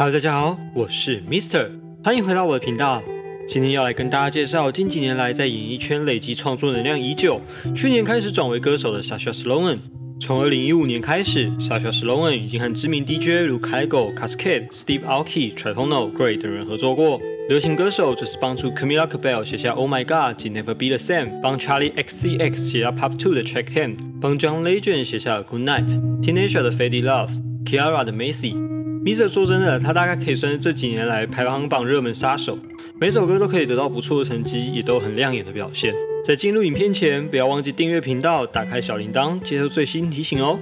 Hello，大家好，我是 Mister，欢迎回到我的频道。今天要来跟大家介绍近几年来在演艺圈累积创作能量已久，去年开始转为歌手的 Sasha Sloan。从2015年开始，Sasha Sloan 已经和知名 DJ 如 Kygo、Cascade、Steve Aoki、Trifono、Gray 等人合作过。流行歌手则是帮助 Camila Cabello 写下 Oh My God 及 Never Be the Same，帮 Charlie XCX 写下 Pop Two 的 Check Ten，帮 John Legend 写下 Good Night，Teenager 的 Faded Love，Kiara 的 Macy。Mister 说真的，他大概可以算是这几年来排行榜热门杀手，每首歌都可以得到不错的成绩，也都很亮眼的表现。在进入影片前，不要忘记订阅频道，打开小铃铛，接受最新提醒哦。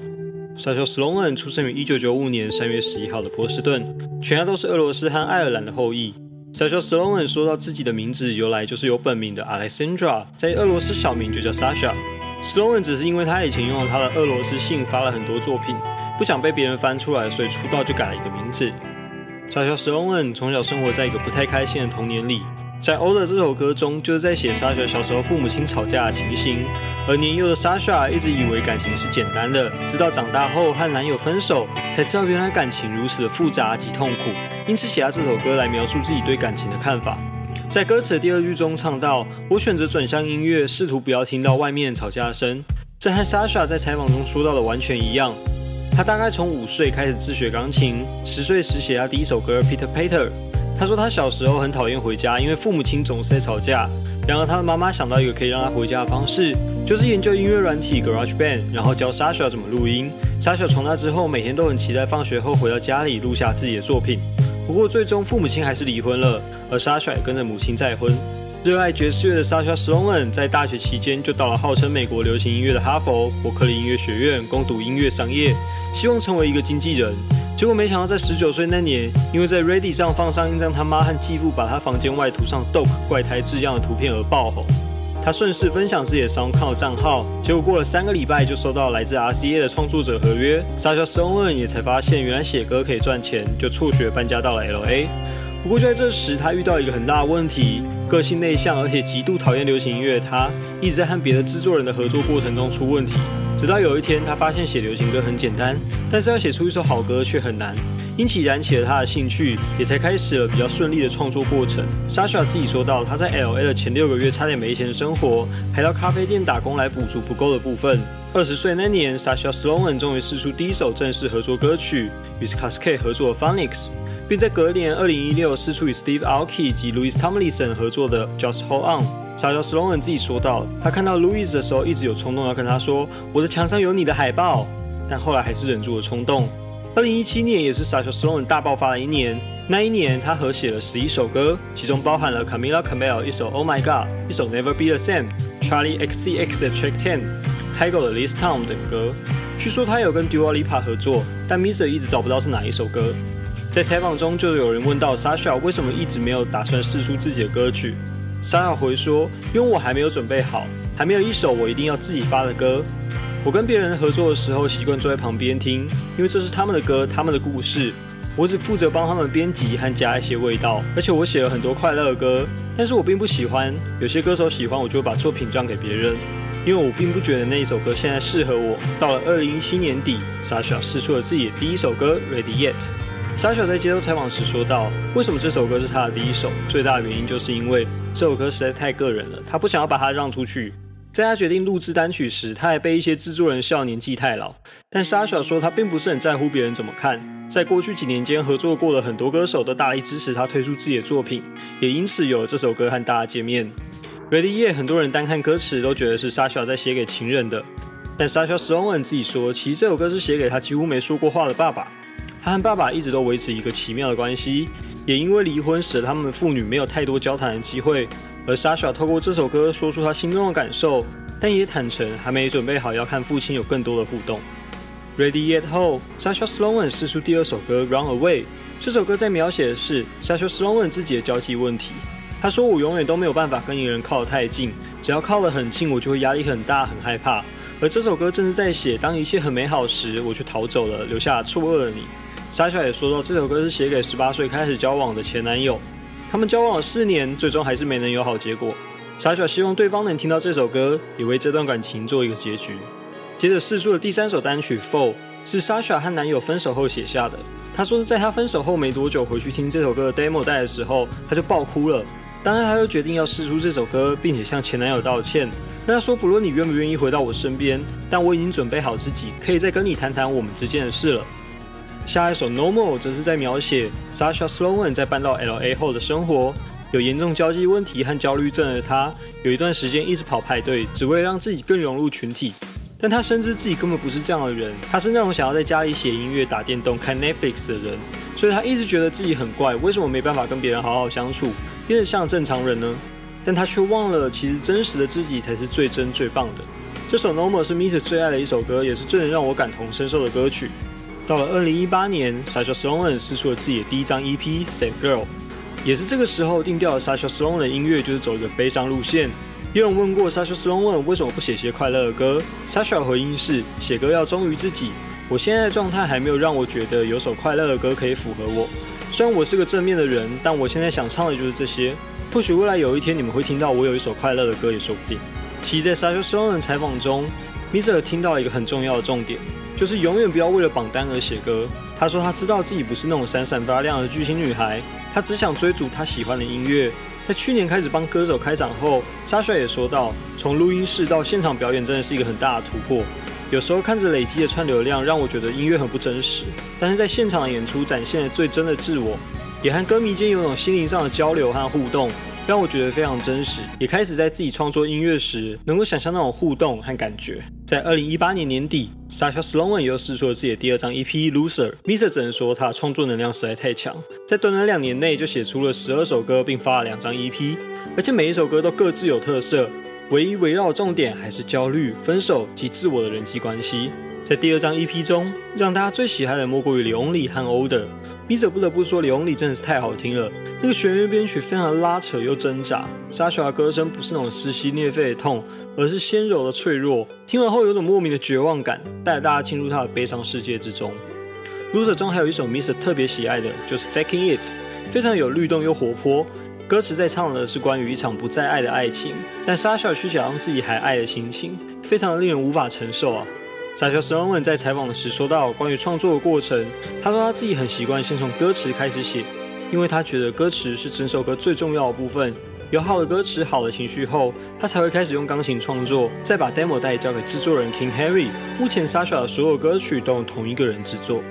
Sasha Sloan 出生于1995年3月11号的波士顿，全家都是俄罗斯和爱尔兰的后裔。Sasha Sloan 说到自己的名字由来就是有本名的 Alexandra，在俄罗斯小名就叫 Sasha。Sloan 只是因为他以前用了他的俄罗斯姓发了很多作品。不想被别人翻出来，所以出道就改了一个名字。小小 Sloan 从小生活在一个不太开心的童年里，在《Old》这首歌中，就是在写莎莎小时候父母亲吵架的情形。而年幼的莎莎一直以为感情是简单的，直到长大后和男友分手，才知道原来感情如此的复杂及痛苦。因此写下这首歌来描述自己对感情的看法。在歌词的第二句中唱到：“我选择转向音乐，试图不要听到外面吵架声。”这和 Sasha 在采访中说到的完全一样。他大概从五岁开始自学钢琴，十岁时写下第一首歌《Peter Peter》。他说他小时候很讨厌回家，因为父母亲总是在吵架。然而他的妈妈想到一个可以让他回家的方式，就是研究音乐软体 Garage Band，然后教 Sasha 怎么录音。Sasha 从那之后每天都很期待放学后回到家里录下自己的作品。不过最终父母亲还是离婚了，而 Sasha 也跟着母亲再婚。热爱爵士乐的 Sasha Sloan 在大学期间就到了号称美国流行音乐的哈佛伯克利音乐学院攻读音乐商业，希望成为一个经纪人。结果没想到在十九岁那年，因为在 Ready 上放上一张他妈和继父把他房间外涂上 Dog 怪胎字样的图片而爆红。他顺势分享自己的 SoundCloud 账号，结果过了三个礼拜就收到来自 RCA 的创作者合约。Sasha Sloan 也才发现原来写歌可以赚钱，就辍学搬家到了 LA。不过就在这时，他遇到一个很大的问题：个性内向，而且极度讨厌流行音乐。他一直在和别的制作人的合作过程中出问题。直到有一天，他发现写流行歌很简单，但是要写出一首好歌却很难，因此燃起了他的兴趣，也才开始了比较顺利的创作过程。Sasha 自己说到，他在 LA 的前六个月差点没钱生活，还到咖啡店打工来补足不够的部分。二十岁那年，Sasha Sloan 终于试出第一首正式合作歌曲，与 Cascade 合作的 Phoenix。并在隔年二零一六试出与 Steve Aoki 及 Louis Tomlinson 合作的 Just Hold On。Sasha Sloan 自己说到，他看到 Louis 的时候，一直有冲动要跟他说：“我的墙上有你的海报。”但后来还是忍住了冲动。二零一七年也是 Sasha Sloan 大爆发的一年。那一年，他合写了十一首歌，其中包含了 Camila Cabello 一首 Oh My God，一首 Never Be the Same，Charlie XCX 的 Track 10） Track Ten，Kygo 的 This Town 等歌。据说他有跟 Dua Lipa 合作，但 Misa 一直找不到是哪一首歌。在采访中，就有人问到 Sasha 为什么一直没有打算试出自己的歌曲。Sasha 回说：“因为我还没有准备好，还没有一首我一定要自己发的歌。我跟别人合作的时候，习惯坐在旁边听，因为这是他们的歌，他们的故事。我只负责帮他们编辑和加一些味道。而且我写了很多快乐的歌，但是我并不喜欢。有些歌手喜欢，我就会把作品让给别人，因为我并不觉得那一首歌现在适合我。到了二零一七年底，Sasha 试出了自己的第一首歌《Ready Yet》。” Sasha 在接受采访时说道：“为什么这首歌是他的第一首？最大的原因就是因为这首歌实在太个人了，他不想要把它让出去。在他决定录制单曲时，他还被一些制作人笑年纪太老。但 Sasha 说他并不是很在乎别人怎么看。在过去几年间，合作过的很多歌手都大力支持他推出自己的作品，也因此有了这首歌和大家见面。Ready Yet，很多人单看歌词都觉得是 Sasha 在写给情人的，但 Sasha Sloan 自己说，其实这首歌是写给他几乎没说过话的爸爸。”他和爸爸一直都维持一个奇妙的关系，也因为离婚使得他们父女没有太多交谈的机会。而 Sasha 透过这首歌说出他心中的感受，但也坦诚还没准备好要看父亲有更多的互动。Ready Yet 后，Sasha Sloan 试出第二首歌《Run Away》。这首歌在描写的是 Sasha Sloan 自己的交际问题。他说：“我永远都没有办法跟一个人靠得太近，只要靠得很近，我就会压力很大，很害怕。”而这首歌正是在写当一切很美好时，我却逃走了，留下错愕的你。沙小也说到，这首歌是写给十八岁开始交往的前男友，他们交往了四年，最终还是没能有好结果。沙小希望对方能听到这首歌，也为这段感情做一个结局。接着试出的第三首单曲《Fall》是 Sasha 和男友分手后写下的，他说是在他分手后没多久回去听这首歌的 demo 带的时候，他就爆哭了。当然，他就决定要试出这首歌，并且向前男友道歉。跟他说，不论你愿不愿意回到我身边，但我已经准备好自己，可以再跟你谈谈我们之间的事了。下一首 Normal 则是在描写 Sasha Sloan 在搬到 LA 后的生活。有严重交际问题和焦虑症的他，有一段时间一直跑派对，只为了让自己更融入群体。但他深知自己根本不是这样的人，他是那种想要在家里写音乐、打电动、看 Netflix 的人，所以他一直觉得自己很怪，为什么没办法跟别人好好相处，变得像正常人呢？但他却忘了，其实真实的自己才是最真最棒的。这首 Normal 是 Mr 最爱的一首歌，也是最能让我感同身受的歌曲。到了二零一八年，Sasha Sloan 试出了自己的第一张 EP《Save Girl》。也是这个时候定调的 Sasha Sloan 的音乐就是走一个悲伤路线。有人问过 Sasha Sloan 为什么不写些快乐的歌，Sasha 回应是写歌要忠于自己。我现在的状态还没有让我觉得有首快乐的歌可以符合我。虽然我是个正面的人，但我现在想唱的就是这些。或许未来有一天你们会听到我有一首快乐的歌也说不定。其实，在沙丘受访的采访中，Mr 听到一个很重要的重点，就是永远不要为了榜单而写歌。他说他知道自己不是那种闪闪发亮的巨星女孩。他只想追逐他喜欢的音乐。在去年开始帮歌手开场后，沙帅也说到，从录音室到现场表演真的是一个很大的突破。有时候看着累积的串流量，让我觉得音乐很不真实。但是在现场的演出展现了最真的自我，也和歌迷间有种心灵上的交流和互动，让我觉得非常真实。也开始在自己创作音乐时，能够想象那种互动和感觉。在二零一八年年底，Sasha Sloan 又试出了自己的第二张 EP《Loser》。Mr 只能说他创作能量实在太强，在短短两年内就写出了十二首歌，并发了两张 EP，而且每一首歌都各自有特色。唯一围绕重点还是焦虑、分手及自我的人际关系。在第二张 EP 中，让大家最喜爱的莫过于李荣利和 Older。Mr 不得不说李荣利真的是太好听了，那个弦乐编曲非常拉扯又挣扎。Sasha 的歌声不是那种撕心裂肺的痛。而是纤柔的脆弱，听完后有种莫名的绝望感，带大家进入他的悲伤世界之中。Loser 中还有一首 Mr 特别喜爱的，就是 Faking It，非常有律动又活泼。歌词在唱的是关于一场不再爱的爱情，但 Sasha 却假装自己还爱的心情，非常的令人无法承受啊。Sasha Sloan 在采访时说到关于创作的过程，他说他自己很习惯先从歌词开始写，因为他觉得歌词是整首歌最重要的部分。有好的歌词、好的情绪后，他才会开始用钢琴创作，再把 demo 带交给制作人 King Harry。目前 Sasha 的所有歌曲都由同一个人制作。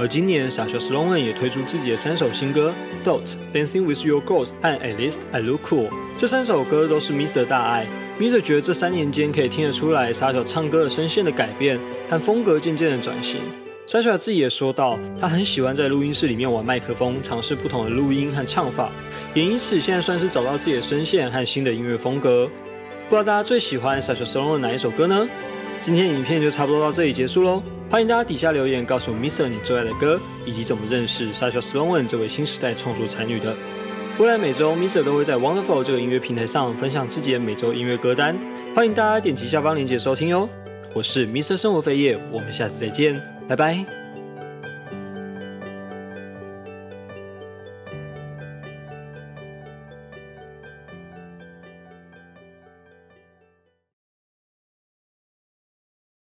而今年 Sasha Sloan 也推出自己的三首新歌《》、《Dancing with Your Ghost》和《At Least I Look Cool》。这三首歌都是 Mr 大爱。Mr 觉得这三年间可以听得出来 Sasha 唱歌的声线的改变和风格渐渐的转型。Sasha 自己也说到，他很喜欢在录音室里面玩麦克风，尝试不同的录音和唱法。也因此，现在算是找到自己的声线和新的音乐风格。不知道大家最喜欢 Sasha Solo 的哪一首歌呢？今天影片就差不多到这里结束喽。欢迎大家底下留言告诉 Mr 你最爱的歌，以及怎么认识 Sasha Sloan 这位新时代创作才女的。未来每周 Mr 都会在 Wonderful 这个音乐平台上分享自己的每周音乐歌单，欢迎大家点击下方链接收听哦。我是 Mr 生活飞叶，我们下次再见，拜拜。